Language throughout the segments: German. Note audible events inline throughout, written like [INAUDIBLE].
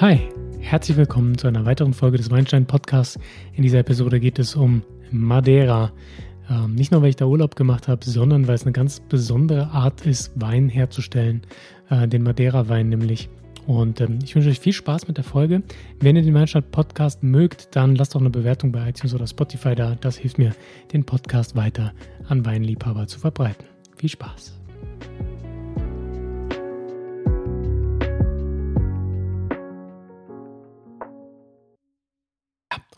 Hi, herzlich willkommen zu einer weiteren Folge des Weinstein Podcasts. In dieser Episode geht es um Madeira. Ähm, nicht nur, weil ich da Urlaub gemacht habe, sondern weil es eine ganz besondere Art ist, Wein herzustellen, äh, den Madeira-Wein nämlich. Und ähm, ich wünsche euch viel Spaß mit der Folge. Wenn ihr den Weinstein Podcast mögt, dann lasst doch eine Bewertung bei iTunes oder Spotify da. Das hilft mir, den Podcast weiter an Weinliebhaber zu verbreiten. Viel Spaß.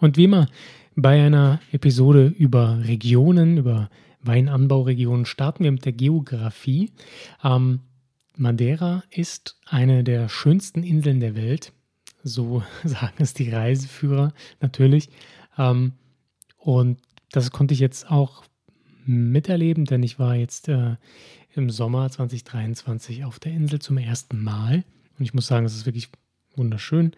Und wie immer bei einer Episode über Regionen, über Weinanbauregionen, starten wir mit der Geografie. Ähm, Madeira ist eine der schönsten Inseln der Welt. So [LAUGHS] sagen es die Reiseführer natürlich. Ähm, und das konnte ich jetzt auch miterleben, denn ich war jetzt äh, im Sommer 2023 auf der Insel zum ersten Mal. Und ich muss sagen, es ist wirklich wunderschön.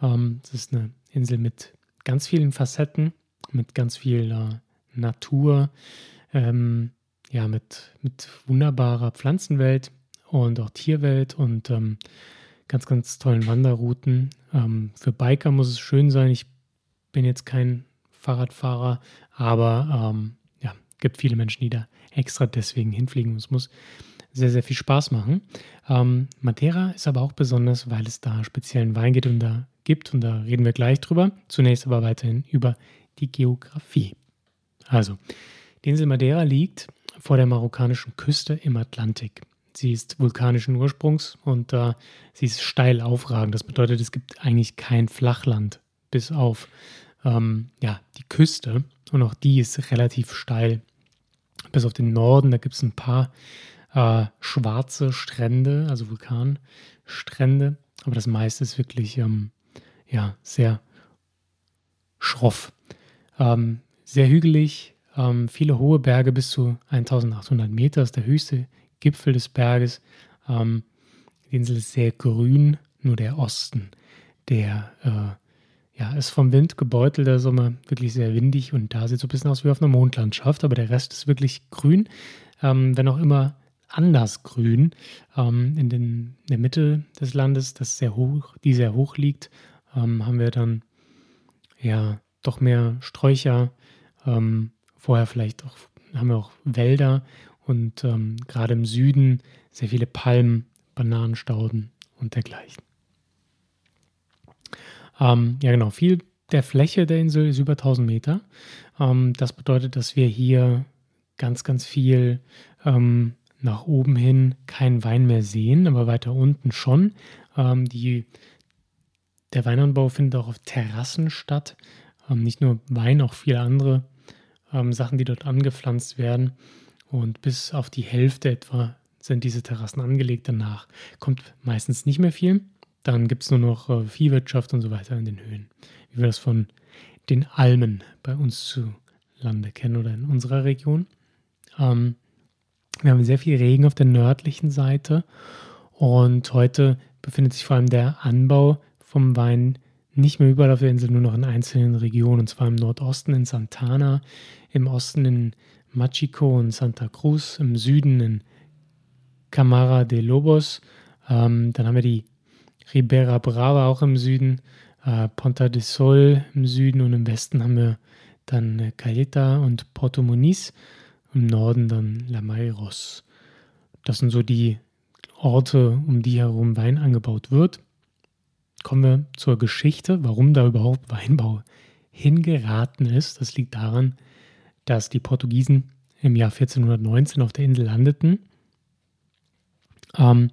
Ähm, es ist eine Insel mit ganz vielen Facetten, mit ganz viel äh, Natur, ähm, ja, mit, mit wunderbarer Pflanzenwelt und auch Tierwelt und ähm, ganz, ganz tollen Wanderrouten. Ähm, für Biker muss es schön sein. Ich bin jetzt kein Fahrradfahrer, aber ähm, ja, gibt viele Menschen, die da extra deswegen hinfliegen. Es muss sehr, sehr viel Spaß machen. Ähm, Matera ist aber auch besonders, weil es da speziellen Wein geht und da gibt und da reden wir gleich drüber. Zunächst aber weiterhin über die Geografie. Also, die Insel Madeira liegt vor der marokkanischen Küste im Atlantik. Sie ist vulkanischen Ursprungs und äh, sie ist steil aufragend. Das bedeutet, es gibt eigentlich kein Flachland bis auf ähm, ja, die Küste. Und auch die ist relativ steil. Bis auf den Norden, da gibt es ein paar äh, schwarze Strände, also Vulkanstrände. Aber das meiste ist wirklich ähm, ja, sehr schroff. Ähm, sehr hügelig, ähm, viele hohe Berge bis zu 1800 Meter ist der höchste Gipfel des Berges. Ähm, die Insel ist sehr grün, nur der Osten, der äh, ja, ist vom Wind gebeutelt, der Sommer wirklich sehr windig und da sieht so ein bisschen aus wie auf einer Mondlandschaft, aber der Rest ist wirklich grün, ähm, wenn auch immer anders grün. Ähm, in, den, in, der Mitte des Landes, das sehr hoch, die sehr hoch liegt, ähm, haben wir dann ja doch mehr Sträucher. Ähm, vorher vielleicht auch haben wir auch Wälder und ähm, gerade im Süden sehr viele Palmen, Bananenstauden und dergleichen. Ähm, ja, genau. Viel der Fläche der Insel ist über 1000 Meter. Ähm, das bedeutet, dass wir hier ganz, ganz viel ähm, nach oben hin keinen Wein mehr sehen, aber weiter unten schon. Ähm, die der Weinanbau findet auch auf Terrassen statt. Ähm, nicht nur Wein, auch viele andere ähm, Sachen, die dort angepflanzt werden. Und bis auf die Hälfte etwa sind diese Terrassen angelegt. Danach kommt meistens nicht mehr viel. Dann gibt es nur noch äh, Viehwirtschaft und so weiter in den Höhen. Wie wir das von den Almen bei uns zu Lande kennen oder in unserer Region. Ähm, wir haben sehr viel Regen auf der nördlichen Seite und heute befindet sich vor allem der Anbau vom Wein nicht mehr überall auf der Insel, nur noch in einzelnen Regionen, und zwar im Nordosten in Santana, im Osten in Machico und Santa Cruz, im Süden in Camara de Lobos. Ähm, dann haben wir die Ribera Brava auch im Süden, äh, Ponta de Sol im Süden und im Westen haben wir dann äh, Caleta und Porto Muniz, im Norden dann Lamairos. Das sind so die Orte, um die herum Wein angebaut wird kommen wir zur Geschichte, warum da überhaupt Weinbau hingeraten ist. Das liegt daran, dass die Portugiesen im Jahr 1419 auf der Insel landeten. Ähm,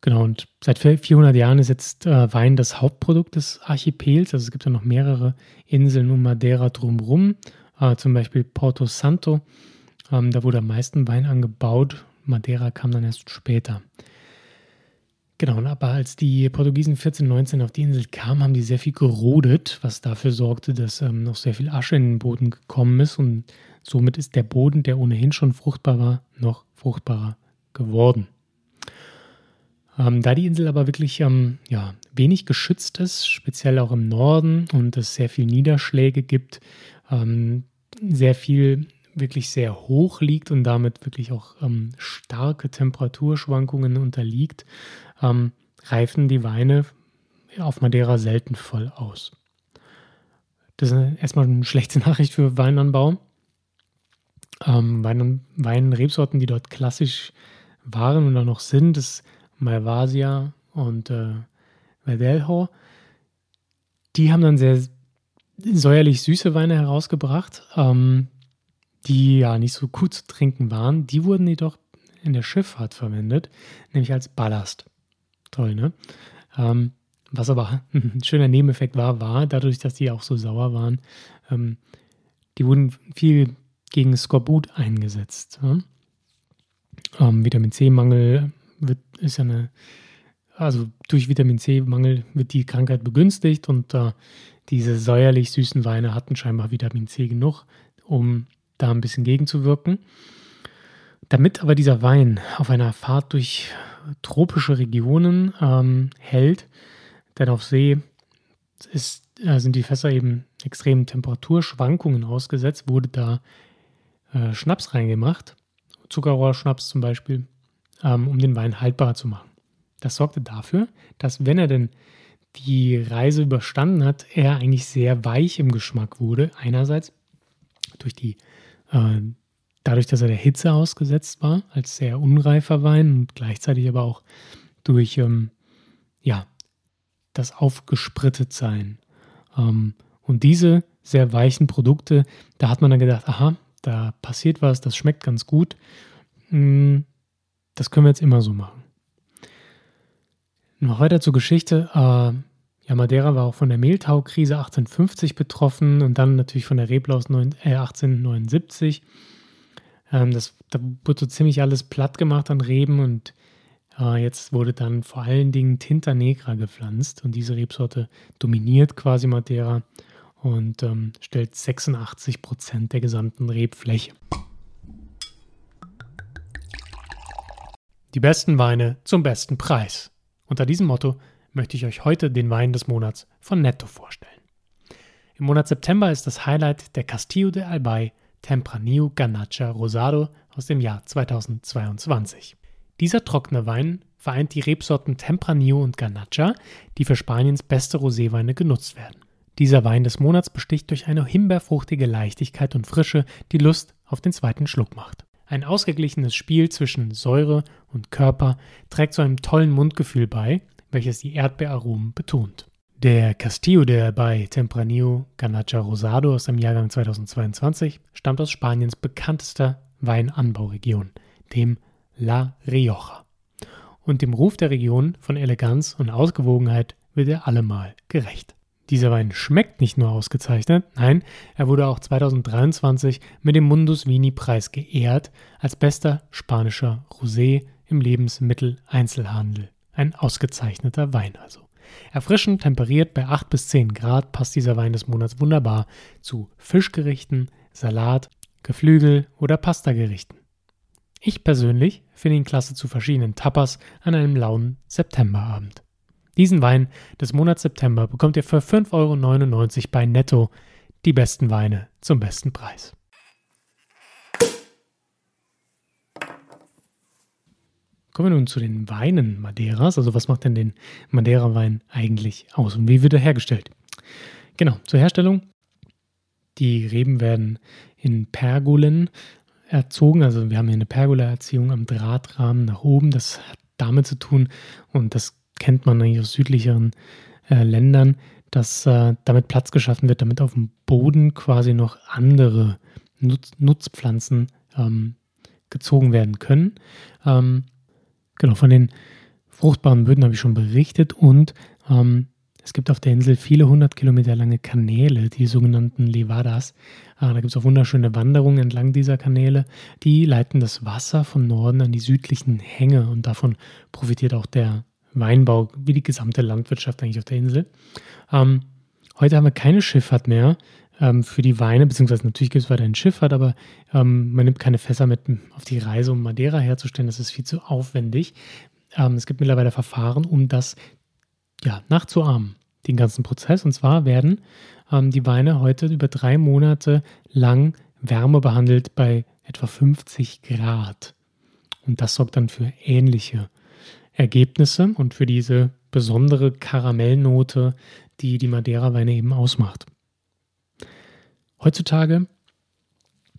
genau, und seit 400 Jahren ist jetzt äh, Wein das Hauptprodukt des Archipels. Also es gibt ja noch mehrere Inseln um Madeira drumherum, äh, zum Beispiel Porto Santo. Ähm, da wurde am meisten Wein angebaut. Madeira kam dann erst später. Genau, aber als die Portugiesen 1419 auf die Insel kamen, haben die sehr viel gerodet, was dafür sorgte, dass ähm, noch sehr viel Asche in den Boden gekommen ist und somit ist der Boden, der ohnehin schon fruchtbar war, noch fruchtbarer geworden. Ähm, da die Insel aber wirklich ähm, ja, wenig geschützt ist, speziell auch im Norden und es sehr viel Niederschläge gibt, ähm, sehr viel wirklich sehr hoch liegt und damit wirklich auch ähm, starke Temperaturschwankungen unterliegt, ähm, reifen die Weine auf Madeira selten voll aus. Das ist erstmal eine schlechte [LAUGHS] Nachricht für Weinanbau. Ähm, Wein, Weinrebsorten, die dort klassisch waren und auch noch sind, ist Malvasia und äh, Verdelho. Die haben dann sehr säuerlich süße Weine herausgebracht, ähm, die ja nicht so gut zu trinken waren. Die wurden jedoch in der Schifffahrt verwendet, nämlich als Ballast. Toll, ne? Ähm, was aber [LAUGHS] ein schöner Nebeneffekt war, war, dadurch, dass die auch so sauer waren, ähm, die wurden viel gegen Skorbut eingesetzt. Ja? Ähm, Vitamin C-Mangel wird, ist ja eine, also durch Vitamin C-Mangel wird die Krankheit begünstigt und äh, diese säuerlich süßen Weine hatten scheinbar Vitamin C genug, um da ein bisschen gegenzuwirken. Damit aber dieser Wein auf einer Fahrt durch tropische Regionen ähm, hält, denn auf See ist, äh, sind die Fässer eben extremen Temperaturschwankungen ausgesetzt, wurde da äh, Schnaps reingemacht, Zuckerrohrschnaps zum Beispiel, ähm, um den Wein haltbarer zu machen. Das sorgte dafür, dass wenn er denn die Reise überstanden hat, er eigentlich sehr weich im Geschmack wurde. Einerseits durch die, dadurch, dass er der Hitze ausgesetzt war, als sehr unreifer Wein und gleichzeitig aber auch durch ähm, ja, das Aufgesprittetsein. Ähm, und diese sehr weichen Produkte, da hat man dann gedacht, aha, da passiert was, das schmeckt ganz gut. Hm, das können wir jetzt immer so machen. Noch weiter zur Geschichte. Äh, ja, Madeira war auch von der Mehltaukrise 1850 betroffen und dann natürlich von der Reblaus 1879. Äh, ähm, das, da wurde so ziemlich alles platt gemacht an Reben und äh, jetzt wurde dann vor allen Dingen Tinta Negra gepflanzt und diese Rebsorte dominiert quasi Madeira und ähm, stellt 86 Prozent der gesamten Rebfläche. Die besten Weine zum besten Preis. Unter diesem Motto möchte ich euch heute den Wein des Monats von Netto vorstellen. Im Monat September ist das Highlight der Castillo de Albay Tempranillo Ganacha Rosado aus dem Jahr 2022. Dieser trockene Wein vereint die Rebsorten Tempranillo und Ganacha, die für Spaniens beste Roséweine genutzt werden. Dieser Wein des Monats besticht durch eine himbeerfruchtige Leichtigkeit und Frische, die Lust auf den zweiten Schluck macht. Ein ausgeglichenes Spiel zwischen Säure und Körper trägt zu einem tollen Mundgefühl bei, welches die Erdbeeraromen betont. Der Castillo de bei Tempranillo Ganacha Rosado aus dem Jahrgang 2022 stammt aus Spaniens bekanntester Weinanbauregion, dem La Rioja. Und dem Ruf der Region von Eleganz und Ausgewogenheit wird er allemal gerecht. Dieser Wein schmeckt nicht nur ausgezeichnet, nein, er wurde auch 2023 mit dem Mundus Vini Preis geehrt als bester spanischer Rosé im Lebensmitteleinzelhandel. Ein ausgezeichneter Wein also. Erfrischend temperiert bei 8 bis 10 Grad passt dieser Wein des Monats wunderbar zu Fischgerichten, Salat, Geflügel oder Pastagerichten. Ich persönlich finde ihn klasse zu verschiedenen Tapas an einem lauen Septemberabend. Diesen Wein des Monats September bekommt ihr für 5,99 Euro bei Netto. Die besten Weine zum besten Preis. Kommen wir nun zu den Weinen Madeiras. Also was macht denn den Madeira-Wein eigentlich aus und wie wird er hergestellt? Genau, zur Herstellung. Die Reben werden in Pergolen erzogen. Also wir haben hier eine Pergola-Erziehung am Drahtrahmen nach oben. Das hat damit zu tun und das kennt man eigentlich aus südlicheren äh, Ländern, dass äh, damit Platz geschaffen wird, damit auf dem Boden quasi noch andere Nutz Nutzpflanzen ähm, gezogen werden können. Ähm, genau, von den fruchtbaren Böden habe ich schon berichtet und ähm, es gibt auf der Insel viele hundert Kilometer lange Kanäle, die sogenannten Levadas. Äh, da gibt es auch wunderschöne Wanderungen entlang dieser Kanäle. Die leiten das Wasser von Norden an die südlichen Hänge und davon profitiert auch der Weinbau, wie die gesamte Landwirtschaft eigentlich auf der Insel. Ähm, heute haben wir keine Schifffahrt mehr ähm, für die Weine, beziehungsweise natürlich gibt es weiterhin Schifffahrt, aber ähm, man nimmt keine Fässer mit auf die Reise, um Madeira herzustellen. Das ist viel zu aufwendig. Ähm, es gibt mittlerweile Verfahren, um das ja, nachzuahmen, den ganzen Prozess. Und zwar werden ähm, die Weine heute über drei Monate lang Wärme behandelt bei etwa 50 Grad. Und das sorgt dann für ähnliche Ergebnisse und für diese besondere Karamellnote, die die Madeira-Weine eben ausmacht. Heutzutage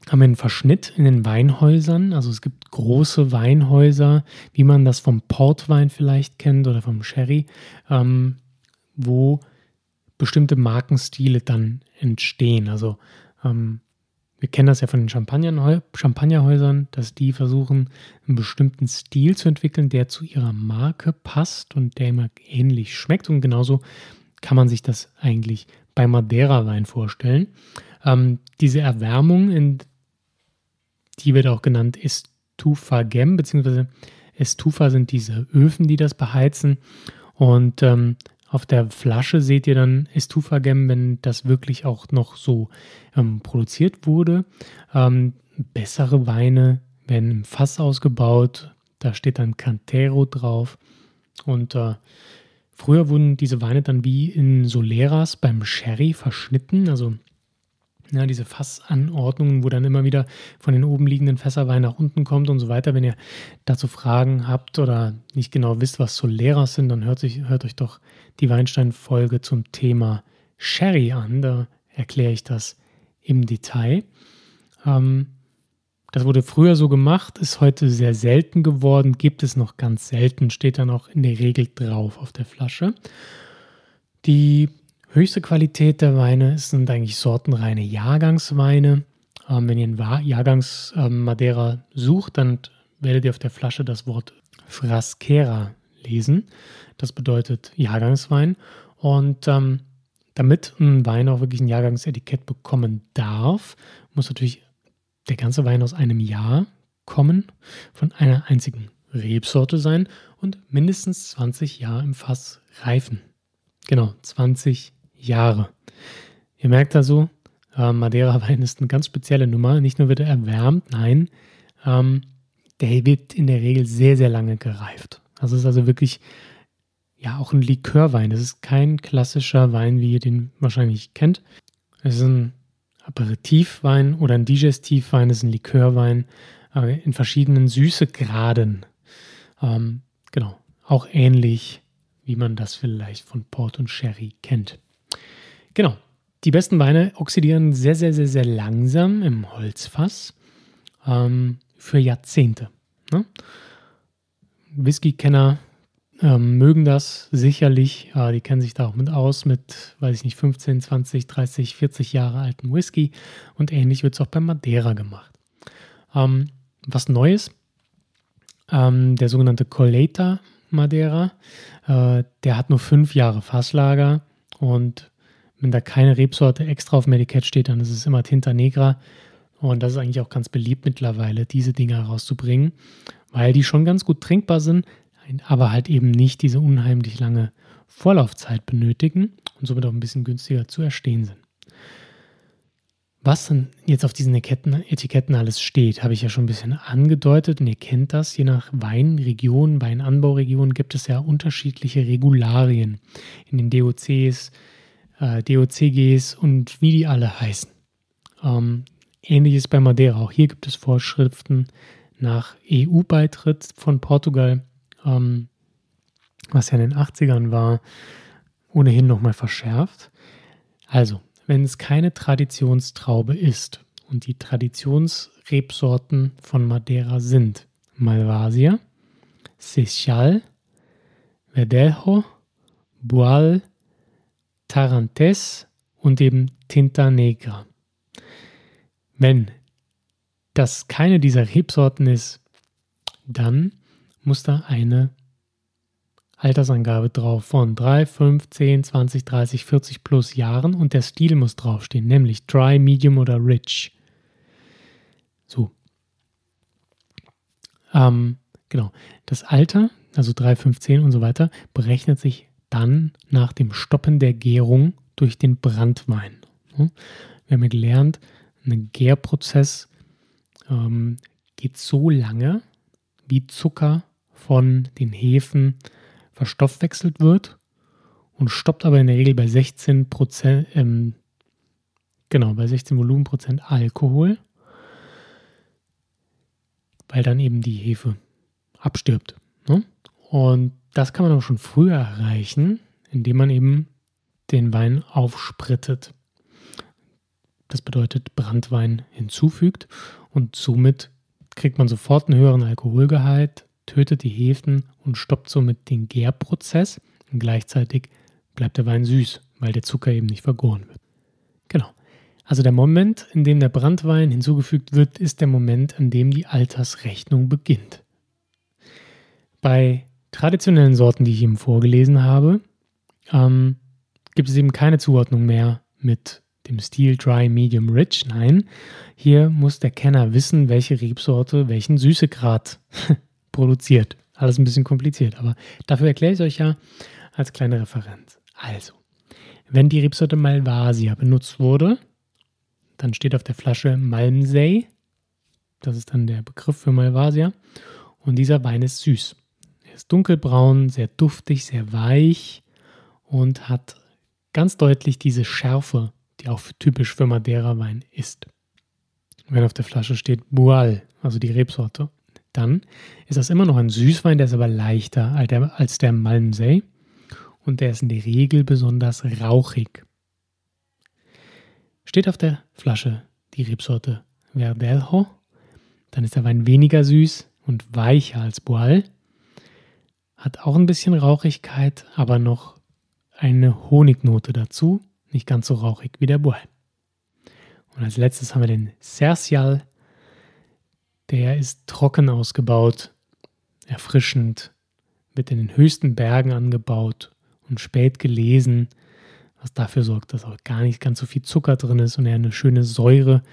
haben wir einen Verschnitt in den Weinhäusern. Also es gibt große Weinhäuser, wie man das vom Portwein vielleicht kennt oder vom Sherry, ähm, wo bestimmte Markenstile dann entstehen. Also ähm, wir kennen das ja von den Champagnerhäusern, dass die versuchen, einen bestimmten Stil zu entwickeln, der zu ihrer Marke passt und der immer ähnlich schmeckt. Und genauso kann man sich das eigentlich bei Madeira-Wein vorstellen. Ähm, diese Erwärmung, in, die wird auch genannt Estufa Gem, beziehungsweise Estufa sind diese Öfen, die das beheizen. Und ähm, auf der Flasche seht ihr dann Estufa Gem, wenn das wirklich auch noch so ähm, produziert wurde. Ähm, bessere Weine werden im Fass ausgebaut. Da steht dann Cantero drauf. Und äh, früher wurden diese Weine dann wie in Soleras beim Sherry verschnitten. Also ja, diese Fassanordnungen, wo dann immer wieder von den oben liegenden Fässerwein nach unten kommt und so weiter. Wenn ihr dazu Fragen habt oder nicht genau wisst, was Soleras sind, dann hört, sich, hört euch doch die Weinstein-Folge zum Thema Sherry an. Da erkläre ich das im Detail. Ähm, das wurde früher so gemacht, ist heute sehr selten geworden, gibt es noch ganz selten, steht dann auch in der Regel drauf auf der Flasche. Die höchste Qualität der Weine sind eigentlich sortenreine Jahrgangsweine. Ähm, wenn ihr einen Jahrgangs ähm, sucht, dann werdet ihr auf der Flasche das Wort Frasquera lesen. Das bedeutet Jahrgangswein. Und ähm, damit ein Wein auch wirklich ein Jahrgangsetikett bekommen darf, muss natürlich der ganze Wein aus einem Jahr kommen, von einer einzigen Rebsorte sein und mindestens 20 Jahre im Fass reifen. Genau, 20 Jahre. Ihr merkt also, äh, Madeira-Wein ist eine ganz spezielle Nummer. Nicht nur wird er erwärmt, nein, ähm, der wird in der Regel sehr, sehr lange gereift. Also ist also wirklich ja auch ein Likörwein. Es ist kein klassischer Wein, wie ihr den wahrscheinlich kennt. Es ist ein Aperitivwein oder ein Digestivwein, es ist ein Likörwein äh, in verschiedenen Süßegraden. Ähm, genau, auch ähnlich, wie man das vielleicht von Port und Sherry kennt. Genau. Die besten Weine oxidieren sehr, sehr, sehr, sehr langsam im Holzfass ähm, für Jahrzehnte. Ne? Whisky-Kenner ähm, mögen das sicherlich. Äh, die kennen sich da auch mit aus, mit, weiß ich nicht, 15, 20, 30, 40 Jahre alten Whisky. Und ähnlich wird es auch beim Madeira gemacht. Ähm, was Neues, ähm, der sogenannte Coleta Madeira, äh, der hat nur fünf Jahre Fasslager und wenn da keine Rebsorte extra auf dem Etikett steht, dann ist es immer Tinta Negra. Und das ist eigentlich auch ganz beliebt mittlerweile, diese Dinge herauszubringen, weil die schon ganz gut trinkbar sind, aber halt eben nicht diese unheimlich lange Vorlaufzeit benötigen und somit auch ein bisschen günstiger zu erstehen sind. Was dann jetzt auf diesen Etiketten alles steht, habe ich ja schon ein bisschen angedeutet und ihr kennt das. Je nach Weinregion, Weinanbauregion gibt es ja unterschiedliche Regularien in den DOCs, äh, DOCGs und wie die alle heißen. Ähm, ähnliches bei Madeira. Auch hier gibt es Vorschriften nach EU-Beitritt von Portugal, ähm, was ja in den 80ern war, ohnehin nochmal verschärft. Also, wenn es keine Traditionstraube ist und die Traditionsrebsorten von Madeira sind Malvasia, Seixal, Verdejo, Boal, Tarantes und eben Tinta Negra. Wenn das keine dieser Rebsorten ist, dann muss da eine Altersangabe drauf von 3, 5, 10, 20, 30, 40 plus Jahren und der Stil muss draufstehen, nämlich Dry, Medium oder Rich. So. Ähm, genau. Das Alter, also 3, 5, 10 und so weiter, berechnet sich dann nach dem Stoppen der Gärung durch den Brandwein. Wir haben ja gelernt, ein Gärprozess ähm, geht so lange, wie Zucker von den Hefen verstoffwechselt wird und stoppt aber in der Regel bei 16 Prozent, ähm, genau, bei 16 Volumenprozent Alkohol, weil dann eben die Hefe abstirbt. Ne? Und das kann man auch schon früher erreichen, indem man eben den Wein aufsprittet. Das bedeutet Brandwein hinzufügt und somit kriegt man sofort einen höheren Alkoholgehalt, tötet die Hefen und stoppt somit den Gärprozess und gleichzeitig bleibt der Wein süß, weil der Zucker eben nicht vergoren wird. Genau. Also der Moment, in dem der Brandwein hinzugefügt wird, ist der Moment, an dem die Altersrechnung beginnt. Bei traditionellen Sorten, die ich eben vorgelesen habe, ähm, gibt es eben keine Zuordnung mehr mit dem Stil Dry, Medium, Rich. Nein, hier muss der Kenner wissen, welche Rebsorte welchen Süßegrad [LAUGHS] produziert. Alles ein bisschen kompliziert, aber dafür erkläre ich es euch ja als kleine Referenz. Also, wenn die Rebsorte Malvasia benutzt wurde, dann steht auf der Flasche Malmsey. Das ist dann der Begriff für Malvasia. Und dieser Wein ist süß. Er ist dunkelbraun, sehr duftig, sehr weich und hat ganz deutlich diese Schärfe, die auch typisch für Madeira-Wein ist. Wenn auf der Flasche steht Bual, also die Rebsorte, dann ist das immer noch ein Süßwein, der ist aber leichter als der Malmsey und der ist in der Regel besonders rauchig. Steht auf der Flasche die Rebsorte Verdelho, dann ist der Wein weniger süß und weicher als Boal, hat auch ein bisschen Rauchigkeit, aber noch eine Honignote dazu, nicht ganz so rauchig wie der Boal. Und als letztes haben wir den Cercial, der ist trocken ausgebaut, erfrischend, wird in den höchsten Bergen angebaut und spät gelesen, was dafür sorgt, dass auch gar nicht ganz so viel Zucker drin ist und er eine schöne Säure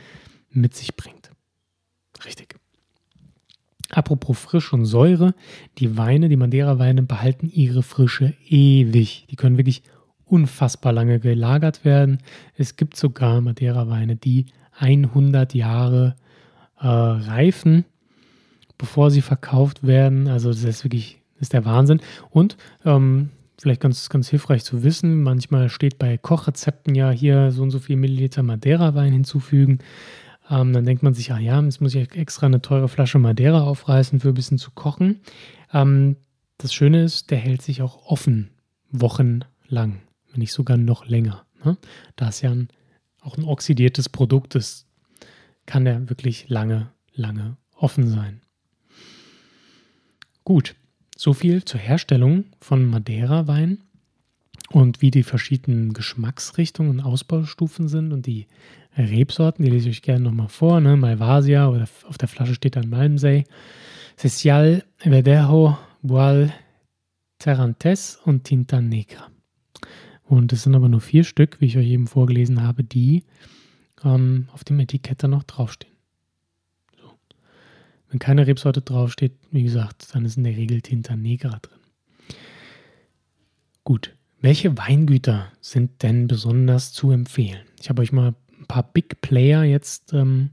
mit sich bringt. Richtig. Apropos Frisch und Säure, die Weine, die Madeira-Weine behalten ihre Frische ewig. Die können wirklich unfassbar lange gelagert werden. Es gibt sogar Madeira-Weine, die 100 Jahre äh, reifen, bevor sie verkauft werden. Also das ist wirklich das ist der Wahnsinn. Und ähm, vielleicht ganz, ganz hilfreich zu wissen. Manchmal steht bei Kochrezepten ja hier so und so viel Milliliter Madeira-Wein hinzufügen. Ähm, dann denkt man sich, ah ja, jetzt muss ich extra eine teure Flasche Madeira aufreißen, für ein bisschen zu kochen. Ähm, das Schöne ist, der hält sich auch offen, wochenlang, wenn nicht sogar noch länger. Ne? Da es ja ein, auch ein oxidiertes Produkt ist, kann der wirklich lange, lange offen sein. Gut, so viel zur Herstellung von Madeira-Wein und wie die verschiedenen Geschmacksrichtungen und Ausbaustufen sind und die Rebsorten, die lese ich euch gerne nochmal vor. Ne? Malvasia oder auf der Flasche steht dann Malmsey, Cecial, Verdejo, Boal, Terrantes und Tinta Negra. Und es sind aber nur vier Stück, wie ich euch eben vorgelesen habe, die ähm, auf dem Etikett dann noch draufstehen. Wenn keine Rebsorte draufsteht, wie gesagt, dann ist in der Regel Tinta Negra drin. Gut, welche Weingüter sind denn besonders zu empfehlen? Ich habe euch mal ein paar Big Player jetzt ähm,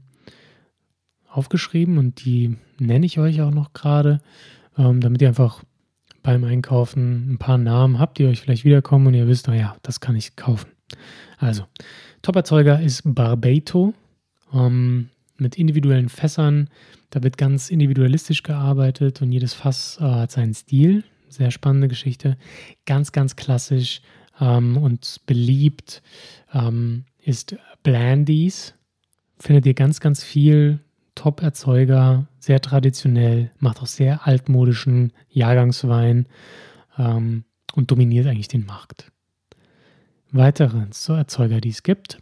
aufgeschrieben und die nenne ich euch auch noch gerade, ähm, damit ihr einfach beim Einkaufen ein paar Namen habt, die euch vielleicht wiederkommen und ihr wisst, naja, das kann ich kaufen. Also, Top-Erzeuger ist Barbato ähm, mit individuellen Fässern da wird ganz individualistisch gearbeitet und jedes Fass äh, hat seinen Stil. Sehr spannende Geschichte. Ganz, ganz klassisch ähm, und beliebt ähm, ist Blandies. Findet ihr ganz, ganz viel. Top-Erzeuger, sehr traditionell, macht auch sehr altmodischen Jahrgangswein ähm, und dominiert eigentlich den Markt. Weitere so Erzeuger, die es gibt,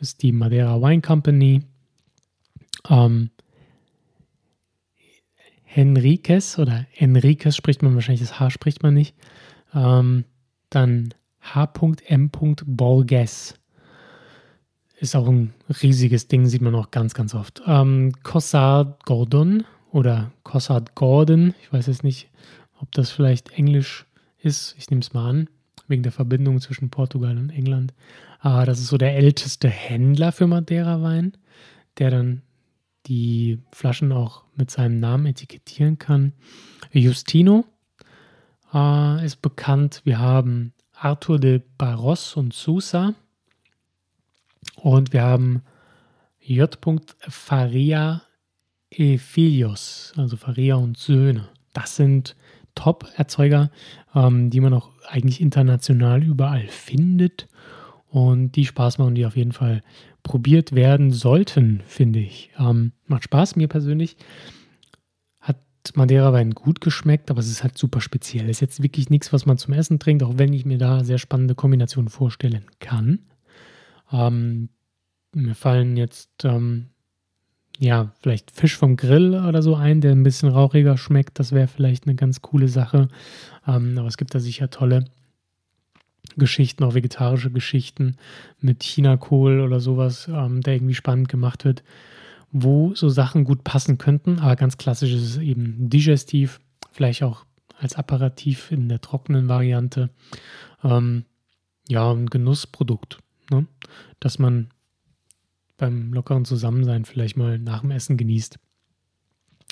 ist die Madeira Wine Company. Ähm, Henriquez oder Enriquez spricht man wahrscheinlich, das H spricht man nicht. Ähm, dann H.M. Borges. Ist auch ein riesiges Ding, sieht man auch ganz, ganz oft. Ähm, Cossard Gordon oder Cossard Gordon, ich weiß jetzt nicht, ob das vielleicht Englisch ist, ich nehme es mal an, wegen der Verbindung zwischen Portugal und England. Aber das ist so der älteste Händler für Madeira-Wein, der dann die Flaschen auch mit seinem Namen etikettieren kann. Justino äh, ist bekannt. Wir haben Arthur de Barros und Sousa. Und wir haben J. Faria e Filios, also Faria und Söhne. Das sind Top-Erzeuger, ähm, die man auch eigentlich international überall findet und die Spaß machen, die auf jeden Fall probiert werden sollten, finde ich. Ähm, macht Spaß, mir persönlich. Hat Madeira-Wein gut geschmeckt, aber es ist halt super speziell. Ist jetzt wirklich nichts, was man zum Essen trinkt, auch wenn ich mir da sehr spannende Kombinationen vorstellen kann. Ähm, mir fallen jetzt ähm, ja, vielleicht Fisch vom Grill oder so ein, der ein bisschen rauchiger schmeckt. Das wäre vielleicht eine ganz coole Sache. Ähm, aber es gibt da sicher tolle Geschichten, auch vegetarische Geschichten mit Chinakohl oder sowas, ähm, der irgendwie spannend gemacht wird, wo so Sachen gut passen könnten. Aber ganz klassisch ist es eben digestiv, vielleicht auch als Apparativ in der trockenen Variante. Ähm, ja, ein Genussprodukt, ne? dass man beim lockeren Zusammensein vielleicht mal nach dem Essen genießt.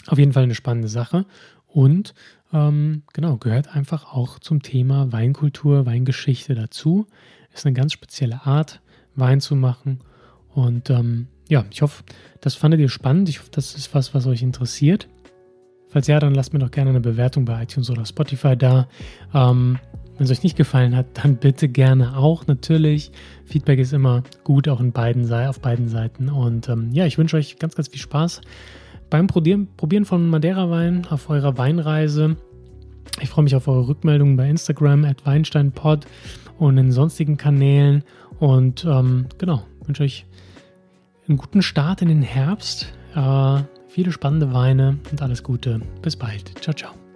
Auf jeden Fall eine spannende Sache und ähm, genau, gehört einfach auch zum Thema Weinkultur, Weingeschichte dazu. Ist eine ganz spezielle Art, Wein zu machen. Und ähm, ja, ich hoffe, das fandet ihr spannend. Ich hoffe, das ist was, was euch interessiert. Falls ja, dann lasst mir doch gerne eine Bewertung bei iTunes oder Spotify da. Ähm, wenn es euch nicht gefallen hat, dann bitte gerne auch. Natürlich, Feedback ist immer gut, auch in beiden, auf beiden Seiten. Und ähm, ja, ich wünsche euch ganz, ganz viel Spaß beim Probieren, von Madeira-Wein auf eurer Weinreise. Ich freue mich auf eure Rückmeldungen bei Instagram at WeinsteinPod und in sonstigen Kanälen. Und ähm, genau, wünsche euch einen guten Start in den Herbst, äh, viele spannende Weine und alles Gute. Bis bald. Ciao, ciao.